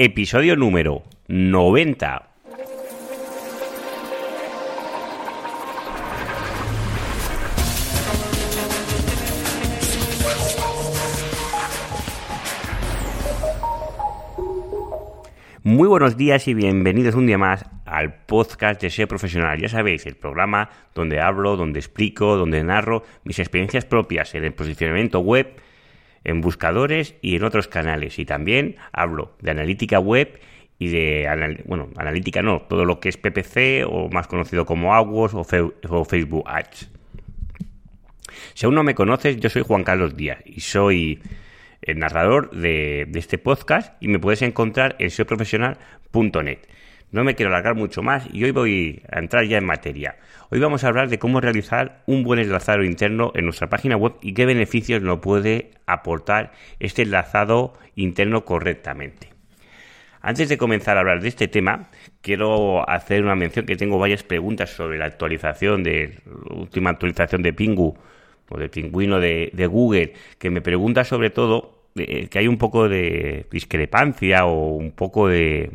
episodio número 90. Muy buenos días y bienvenidos un día más al podcast de Ser Profesional. Ya sabéis, el programa donde hablo, donde explico, donde narro mis experiencias propias en el posicionamiento web, en buscadores y en otros canales. Y también hablo de analítica web y de, bueno, analítica no, todo lo que es PPC o más conocido como AdWords o, Facebook Ads. Si aún no me conoces, yo soy Juan Carlos Díaz y soy el narrador de, este podcast y me puedes encontrar en seoprofesional.net. No me quiero alargar mucho más y hoy voy a entrar ya en materia. Hoy vamos a hablar de cómo realizar un buen enlazado interno en nuestra página web y qué beneficios nos puede aportar este enlazado interno correctamente. Antes de comenzar a hablar de este tema, quiero hacer una mención que tengo varias preguntas sobre la actualización de la última actualización de Pingu o de pingüino de, Google, que me pregunta sobre todo eh, que hay un poco de discrepancia o un poco de,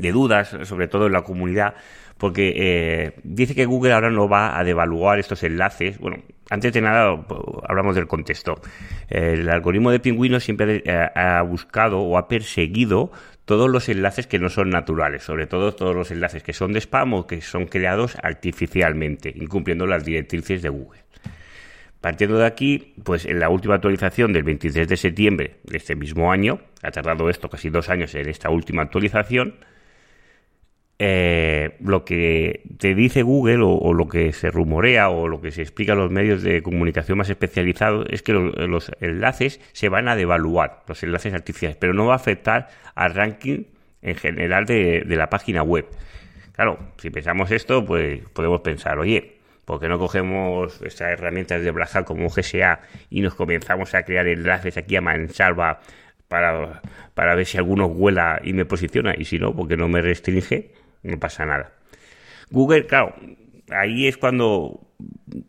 de dudas, sobre todo en la comunidad, porque eh, dice que Google ahora no va a devaluar estos enlaces. Bueno, antes de nada hablamos del contexto. El algoritmo de pingüino siempre ha buscado o ha perseguido todos los enlaces que no son naturales, sobre todo todos los enlaces que son de spam o que son creados artificialmente, incumpliendo las directrices de Google. Partiendo de aquí, pues en la última actualización del 23 de septiembre de este mismo año, ha tardado esto casi dos años en esta última actualización, eh, lo que te dice Google o, lo que se rumorea o lo que se explica en los medios de comunicación más especializados es que los enlaces se van a devaluar, los enlaces artificiales, pero no va a afectar al ranking en general de, la página web. Claro, si pensamos esto, pues podemos pensar, oye, porque no cogemos estas herramientas de Blaja como GSA y nos comenzamos a crear enlaces aquí a mansalva para, para ver si alguno vuela y me posiciona y si no, porque no me restringe, no pasa nada. Google, claro, ahí es cuando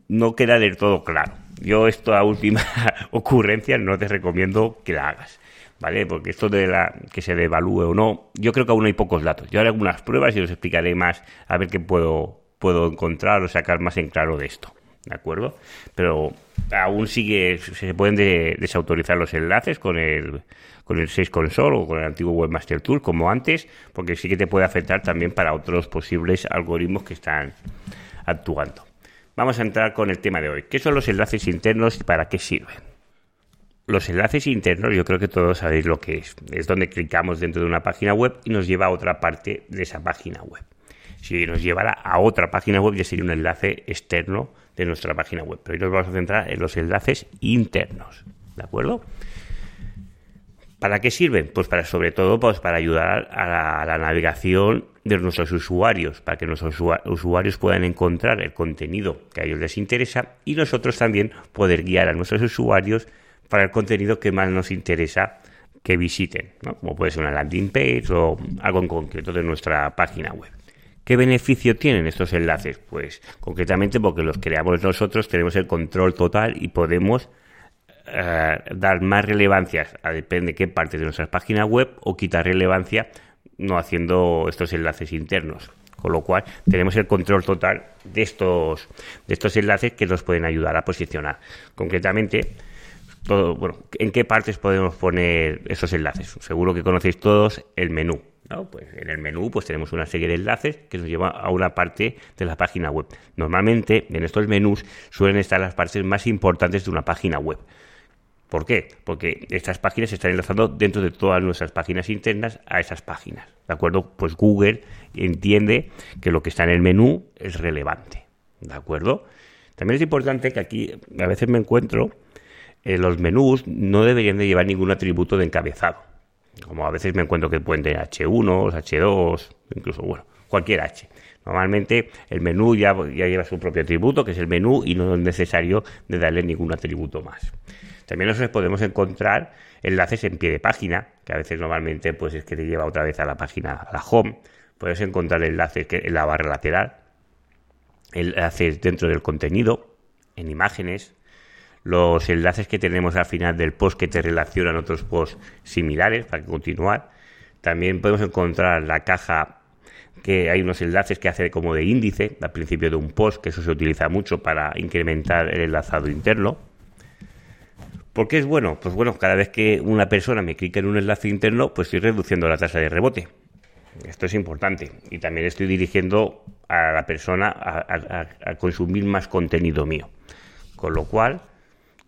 no queda del todo claro. Yo esta última ocurrencia no te recomiendo que la hagas. ¿Vale? Porque esto de la que se devalúe o no, yo creo que aún hay pocos datos. Yo haré algunas pruebas y os explicaré más a ver qué puedo puedo encontrar o sacar más en claro de esto. ¿De acuerdo? Pero aún sigue, se pueden desautorizar los enlaces con el, con el 6 Console o con el antiguo Webmaster Tool como antes, porque sí que te puede afectar también para otros posibles algoritmos que están actuando. Vamos a entrar con el tema de hoy. ¿Qué son los enlaces internos y para qué sirven? Los enlaces internos, yo creo que todos sabéis lo que es. Es donde clicamos dentro de una página web y nos lleva a otra parte de esa página web. Si nos llevara a otra página web ya sería un enlace externo de nuestra página web. Pero hoy nos vamos a centrar en los enlaces internos. ¿De acuerdo? ¿Para qué sirven? Pues para, sobre todo, pues para ayudar a la, navegación de nuestros usuarios, para que nuestros usuarios puedan encontrar el contenido que a ellos les interesa y nosotros también poder guiar a nuestros usuarios para el contenido que más nos interesa que visiten, como puede ser una landing page o algo en concreto de nuestra página web. ¿Qué beneficio tienen estos enlaces? Pues concretamente porque los creamos nosotros, tenemos el control total y podemos eh, dar más relevancia a depende de qué parte de nuestra página web o quitar relevancia no haciendo estos enlaces internos. Con lo cual tenemos el control total de estos, de estos enlaces que nos pueden ayudar a posicionar. Concretamente, todo, bueno, ¿en qué partes podemos poner esos enlaces? Seguro que conocéis todos el menú. Pues en el menú pues tenemos una serie de enlaces que nos lleva a una parte de la página web. Normalmente en estos menús suelen estar las partes más importantes de una página web. ¿Por qué? Porque estas páginas se están enlazando dentro de todas nuestras páginas internas a esas páginas. ¿De acuerdo? Pues Google entiende que lo que está en el menú es relevante. ¿De acuerdo? También es importante que aquí a veces me encuentro en los menús no deberían de llevar ningún atributo de encabezado como a veces me encuentro que pueden tener H1, H2, incluso, bueno, cualquier H. Normalmente el menú ya, lleva su propio atributo, que es el menú, y no es necesario de darle ningún atributo más. También nosotros podemos encontrar enlaces en pie de página, que a veces normalmente pues es que te lleva otra vez a la página, a la home. Puedes encontrar enlaces en la barra lateral, enlaces dentro del contenido, en imágenes, los enlaces que tenemos al final del post que te relacionan otros posts similares para continuar. También podemos encontrar la caja que hay unos enlaces que hace como de índice al principio de un post, que eso se utiliza mucho para incrementar el enlazado interno. ¿Por qué es bueno? Pues bueno, cada vez que una persona me clica en un enlace interno, pues estoy reduciendo la tasa de rebote. Esto es importante. Y también estoy dirigiendo a la persona a, consumir más contenido mío. Con lo cual,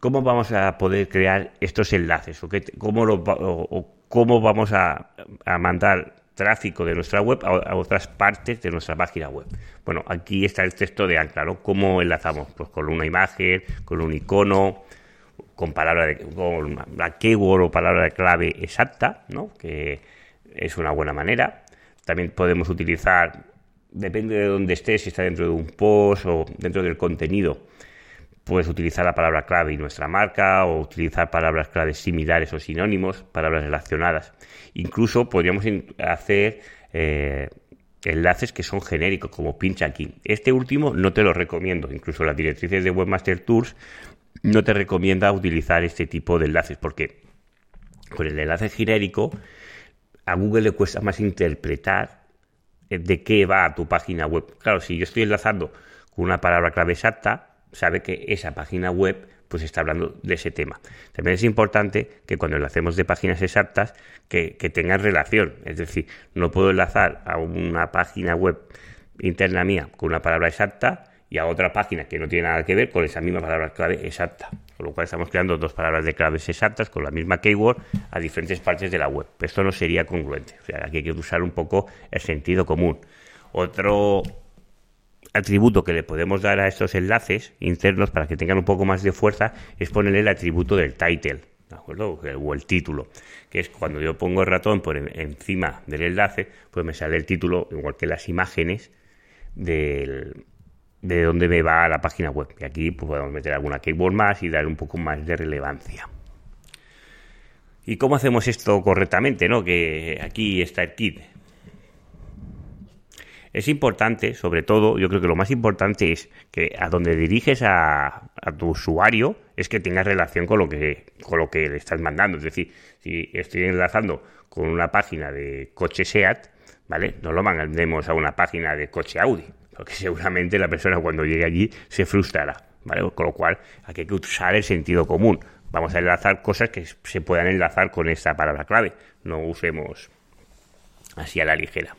¿cómo vamos a poder crear estos enlaces? ¿O, cómo, cómo vamos a, mandar tráfico de nuestra web a, otras partes de nuestra página web. Bueno, aquí está el texto de Ancla. ¿Cómo enlazamos? Pues con una imagen, con un icono, con palabra de, con la keyword o palabra de clave exacta, ¿no? Que es una buena manera. También podemos utilizar, depende de dónde estés, si está dentro de un post o dentro del contenido, puedes utilizar la palabra clave y nuestra marca o utilizar palabras claves similares o sinónimos, palabras relacionadas. Incluso podríamos hacer eh, enlaces que son genéricos, como pincha aquí. Este último no te lo recomiendo. Incluso las directrices de Webmaster Tools no te recomienda utilizar este tipo de enlaces porque con el enlace genérico a Google le cuesta más interpretar de qué va a tu página web. Claro, si yo estoy enlazando con una palabra clave exacta, sabe que esa página web pues está hablando de ese tema. También es importante que cuando enlacemos de páginas exactas que, que tengan relación. Es decir, no puedo enlazar a una página web interna mía con una palabra exacta y a otra página que no tiene nada que ver con esa misma palabra clave exacta. Con lo cual estamos creando dos palabras de claves exactas con la misma keyword a diferentes partes de la web. Esto no sería congruente. O sea, aquí hay que usar un poco el sentido común. Otro atributo que le podemos dar a estos enlaces internos para que tengan un poco más de fuerza es ponerle el atributo del title. ¿De acuerdo? O el título, que es cuando yo pongo el ratón por encima del enlace, pues me sale el título, igual que las imágenes del, de dónde me va a la página web. Y aquí pues, podemos meter alguna keyword más y dar un poco más de relevancia. ¿Y cómo hacemos esto correctamente? ¿no? Que aquí está el kit. Es importante, sobre todo, yo creo que lo más importante es que a donde diriges a, tu usuario es que tenga relación con lo que, con lo que le estás mandando. Es decir, si estoy enlazando con una página de coche SEAT, ¿vale? No lo mandemos a una página de coche Audi porque seguramente la persona cuando llegue allí se frustrará, ¿vale? Con lo cual aquí hay que usar el sentido común. Vamos a enlazar cosas que se puedan enlazar con esta palabra clave. No usemos así a la ligera.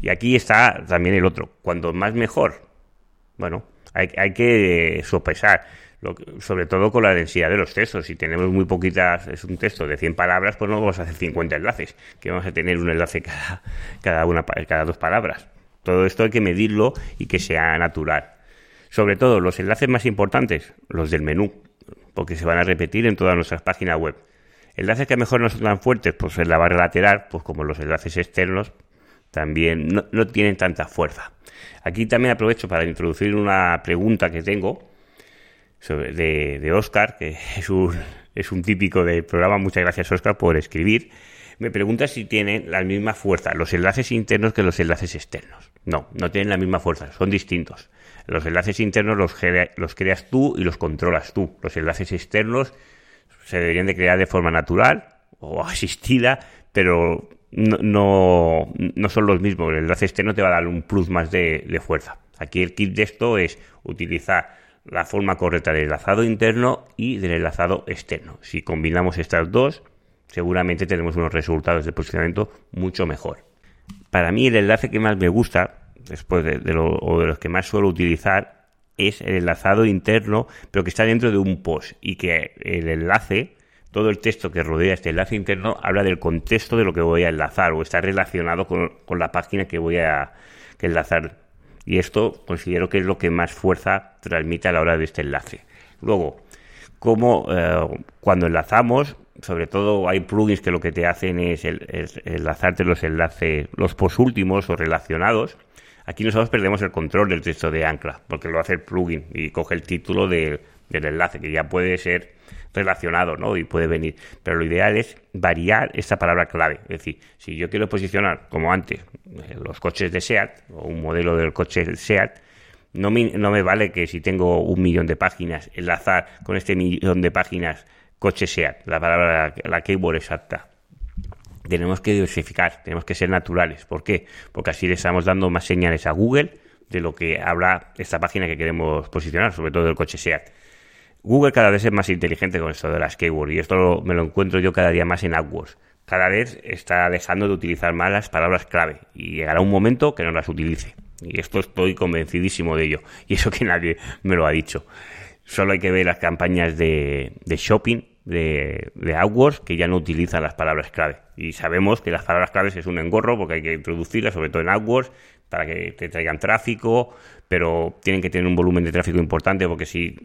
Y aquí está también el otro. Cuando más mejor. Bueno, hay, hay que sopesar. sobre todo con la densidad de los textos. Si tenemos muy poquitas, es un texto de 100 palabras, pues no vamos a hacer 50 enlaces, que vamos a tener un enlace cada, cada, una, cada dos palabras. Todo esto hay que medirlo y que sea natural. Sobre todo los enlaces más importantes, los del menú, porque se van a repetir en todas nuestras páginas web. Enlaces que mejor no son tan fuertes, pues en la barra lateral, pues como los enlaces externos, también no, tienen tanta fuerza. Aquí también aprovecho para introducir una pregunta que tengo sobre, de, de Oscar, que es un, es un típico del programa. Muchas gracias, Oscar, por escribir. Me pregunta si tienen la misma fuerza los enlaces internos que los enlaces externos. No, no tienen la misma fuerza, son distintos. Los enlaces internos los, los creas tú y los controlas tú. Los enlaces externos se deberían de crear de forma natural o asistida, pero no, no, son los mismos. El enlace externo te va a dar un plus más de, de fuerza. Aquí el kit de esto es utilizar la forma correcta del enlazado interno y del enlazado externo. Si combinamos estas dos, seguramente tenemos unos resultados de posicionamiento mucho mejor. Para mí el enlace que más me gusta, después de, lo, de los que más suelo utilizar, es el enlazado interno, pero que está dentro de un post y que el enlace, todo el texto que rodea este enlace interno, habla del contexto de lo que voy a enlazar o está relacionado con, la página que voy a enlazar. Y esto considero que es lo que más fuerza transmite a la hora de este enlace. Luego, como eh, cuando enlazamos, sobre todo hay plugins que lo que te hacen es, enlazarte los enlaces, los posúltimos o relacionados. Aquí nosotros perdemos el control del texto de ancla, porque lo hace el plugin y coge el título del enlace, que ya puede ser relacionado, ¿no? Y puede venir. Pero lo ideal es variar esta palabra clave. Es decir, si yo quiero posicionar, como antes, eh, los coches de SEAT, o un modelo del coche SEAT, no me, no me vale que si tengo un millón de páginas, enlazar con este millón de páginas coche SEAT, la palabra, la keyword exacta. tenemos que diversificar, tenemos que ser naturales. ¿Por qué? Porque así le estamos dando más señales a Google de lo que habla esta página que queremos posicionar, sobre todo el coche SEAT. Google cada vez es más inteligente con esto de las keywords y esto me lo encuentro yo cada día más en AdWords. Cada vez está dejando de utilizar más las palabras clave y llegará un momento que no las utilice. Y esto estoy convencidísimo de ello. Y eso que nadie me lo ha dicho. Solo hay que ver las campañas de, shopping de, de AdWords que ya no utilizan las palabras clave. Y sabemos que las palabras claves es un engorro porque hay que introducirlas, sobre todo en AdWords, para que te traigan tráfico, pero tienen que tener un volumen de tráfico importante porque si,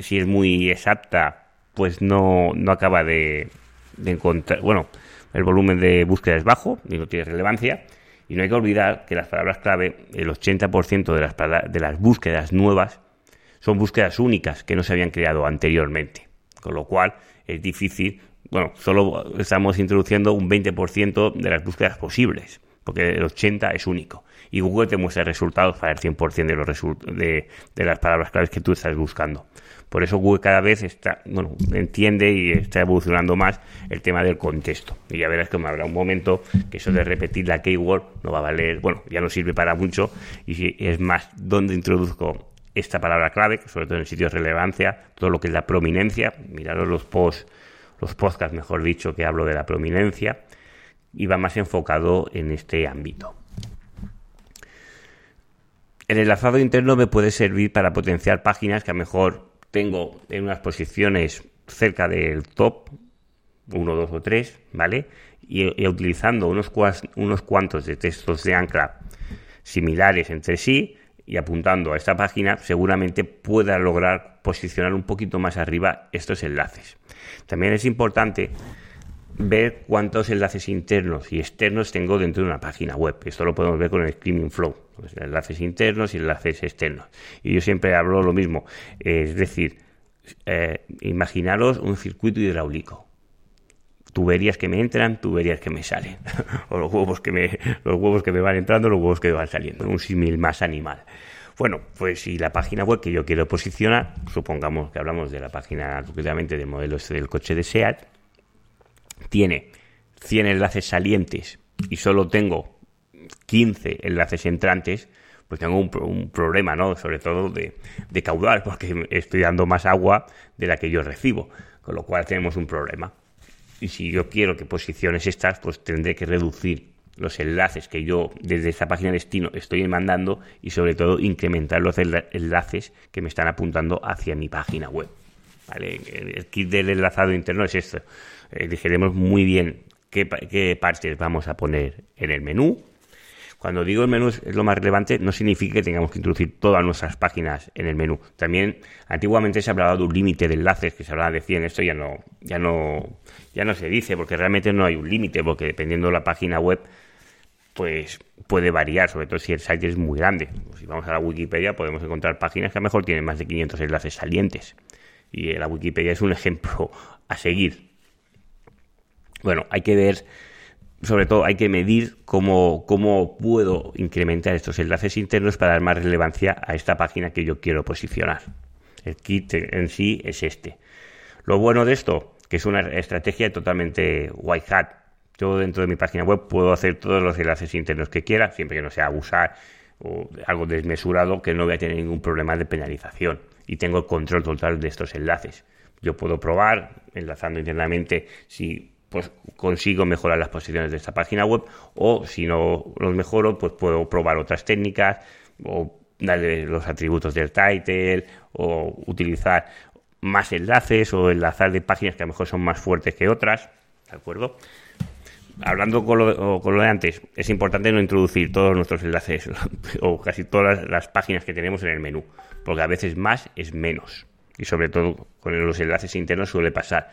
si es muy exacta, pues no, no acaba de, de encontrar, bueno, el volumen de búsqueda es bajo y no tiene relevancia. Y no hay que olvidar que las palabras clave, el 80% de las, de las búsquedas nuevas son búsquedas únicas que no se habían creado anteriormente. Con lo cual es difícil, bueno, solo estamos introduciendo un 20% de las búsquedas posibles, porque el 80% es único y Google te muestra resultados para el 100% de, los de, las palabras claves que tú estás buscando. Por eso Google cada vez está, bueno, entiende y está evolucionando más el tema del contexto. Y ya verás que me habrá un momento que eso de repetir la keyword no va a valer, bueno, ya no sirve para mucho. Y es más, donde introduzco esta palabra clave, sobre todo en sitios de relevancia, todo lo que es la prominencia, miraros los posts, los podcasts, mejor dicho, que hablo de la prominencia, y va más enfocado en este ámbito. El enlazado interno me puede servir para potenciar páginas que a lo mejor tengo en unas posiciones cerca del top, uno, dos o tres, ¿vale? Y, utilizando unos, unos cuantos de textos de ancla similares entre sí y apuntando a esta página, seguramente pueda lograr posicionar un poquito más arriba estos enlaces. También es importante ver cuántos enlaces internos y externos tengo dentro de una página web. Esto lo podemos ver con el Screaming Flow, enlaces internos y enlaces externos. Y yo siempre hablo lo mismo, es decir, eh, imaginaros un circuito hidráulico. Tuberías que me entran, tuberías que me salen. o los huevos que me, los huevos que me van entrando, los huevos que me van saliendo. Un símil más animal. Bueno, pues si la página web que yo quiero posicionar, supongamos que hablamos de la página concretamente del modelo este del coche de SEAT, tiene 100 enlaces salientes y solo tengo 15 enlaces entrantes, pues tengo un, problema, ¿no? Sobre todo de, caudal, porque estoy dando más agua de la que yo recibo, con lo cual tenemos un problema. Y si yo quiero que posiciones estas, pues tendré que reducir los enlaces que yo desde esta página de destino estoy mandando y sobre todo incrementar los enlaces que me están apuntando hacia mi página web. ¿Vale? El kit del enlazado interno es esto eh, muy bien qué, qué, partes vamos a poner en el menú. Cuando digo el menú es, lo más relevante, no significa que tengamos que introducir todas nuestras páginas en el menú. También antiguamente se hablaba de un límite de enlaces, que se hablaba de 100, esto ya no, ya no, ya no se dice, porque realmente no hay un límite, porque dependiendo de la página web, pues puede variar, sobre todo si el site es muy grande. Si vamos a la Wikipedia podemos encontrar páginas que a lo mejor tienen más de 500 enlaces salientes. Y la Wikipedia es un ejemplo a seguir. Bueno, hay que ver, sobre todo hay que medir cómo, cómo puedo incrementar estos enlaces internos para dar más relevancia a esta página que yo quiero posicionar. El kit en sí es este. Lo bueno de esto, que es una estrategia totalmente white hat. Yo dentro de mi página web puedo hacer todos los enlaces internos que quiera, siempre que no sea abusar o algo desmesurado, que no voy a tener ningún problema de penalización. Y tengo el control total de estos enlaces. Yo puedo probar, enlazando internamente, si pues consigo mejorar las posiciones de esta página web o si no los mejoro pues puedo probar otras técnicas o darle los atributos del title o utilizar más enlaces o enlazar de páginas que a lo mejor son más fuertes que otras, ¿de acuerdo? Hablando con lo, con lo de antes, es importante no introducir todos nuestros enlaces o casi todas las páginas que tenemos en el menú, porque a veces más es menos. Y sobre todo con los enlaces internos suele pasar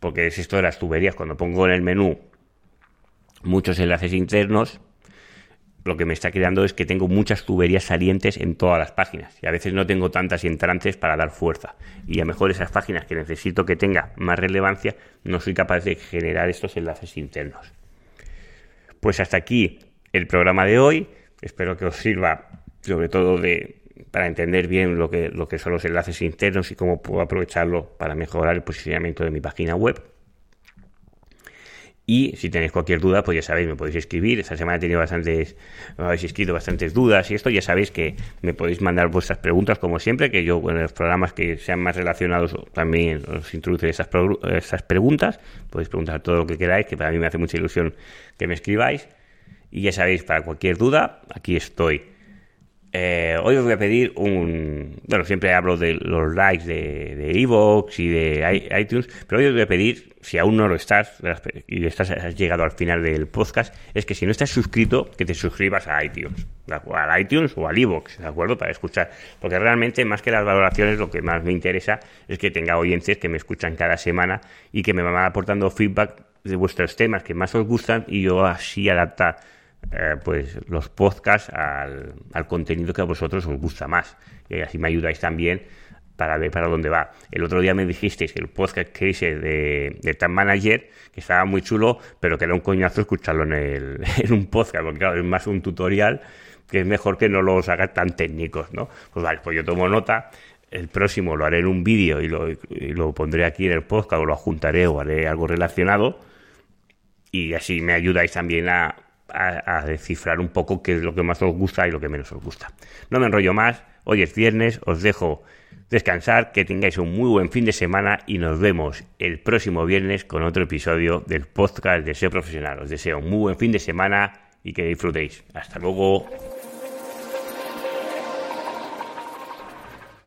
porque es esto de las tuberías, cuando pongo en el menú muchos enlaces internos, lo que me está creando es que tengo muchas tuberías salientes en todas las páginas y a veces no tengo tantas entrantes para dar fuerza. Y a lo mejor esas páginas que necesito que tenga más relevancia, no soy capaz de generar estos enlaces internos. Pues hasta aquí el programa de hoy. Espero que os sirva sobre todo de, para entender bien lo que, lo que son los enlaces internos y cómo puedo aprovecharlo para mejorar el posicionamiento de mi página web. Y si tenéis cualquier duda, pues ya sabéis, me podéis escribir. Esta semana he tenido bastantes, me habéis escrito bastantes dudas y esto ya sabéis que me podéis mandar vuestras preguntas como siempre, que yo en los programas que sean más relacionados también os introduce esas, esas preguntas. Podéis preguntar todo lo que queráis, que para mí me hace mucha ilusión que me escribáis. Y ya sabéis, para cualquier duda, aquí estoy. Eh, hoy os voy a pedir un... Bueno, siempre hablo de los likes de Evox y de iTunes, pero hoy os voy a pedir, si aún no lo estás y estás, has llegado al final del podcast, es que si no estás suscrito, que te suscribas a iTunes, a iTunes o al Evox, ¿de acuerdo? Para escuchar, porque realmente más que las valoraciones, lo que más me interesa es que tenga oyentes que me escuchan cada semana y que me van aportando feedback de vuestros temas que más os gustan y yo así adaptar eh, pues los podcasts al, contenido que a vosotros os gusta más. Y así me ayudáis también para ver para dónde va. El otro día me dijisteis que el podcast que hice de, de Time Manager, que estaba muy chulo, pero que era un coñazo escucharlo en, el, en un podcast, porque claro, es más un tutorial que es mejor que no los haga tan técnicos, ¿no? Pues vale, pues yo tomo nota. El próximo lo haré en un vídeo y lo, lo pondré aquí en el podcast o lo juntaré o haré algo relacionado. Y así me ayudáis también a, descifrar un poco qué es lo que más os gusta y lo que menos os gusta. No me enrollo más, hoy es viernes, os dejo descansar, que tengáis un muy buen fin de semana y nos vemos el próximo viernes con otro episodio del podcast de SEO Profesional. Os deseo un muy buen fin de semana y que disfrutéis. Hasta luego.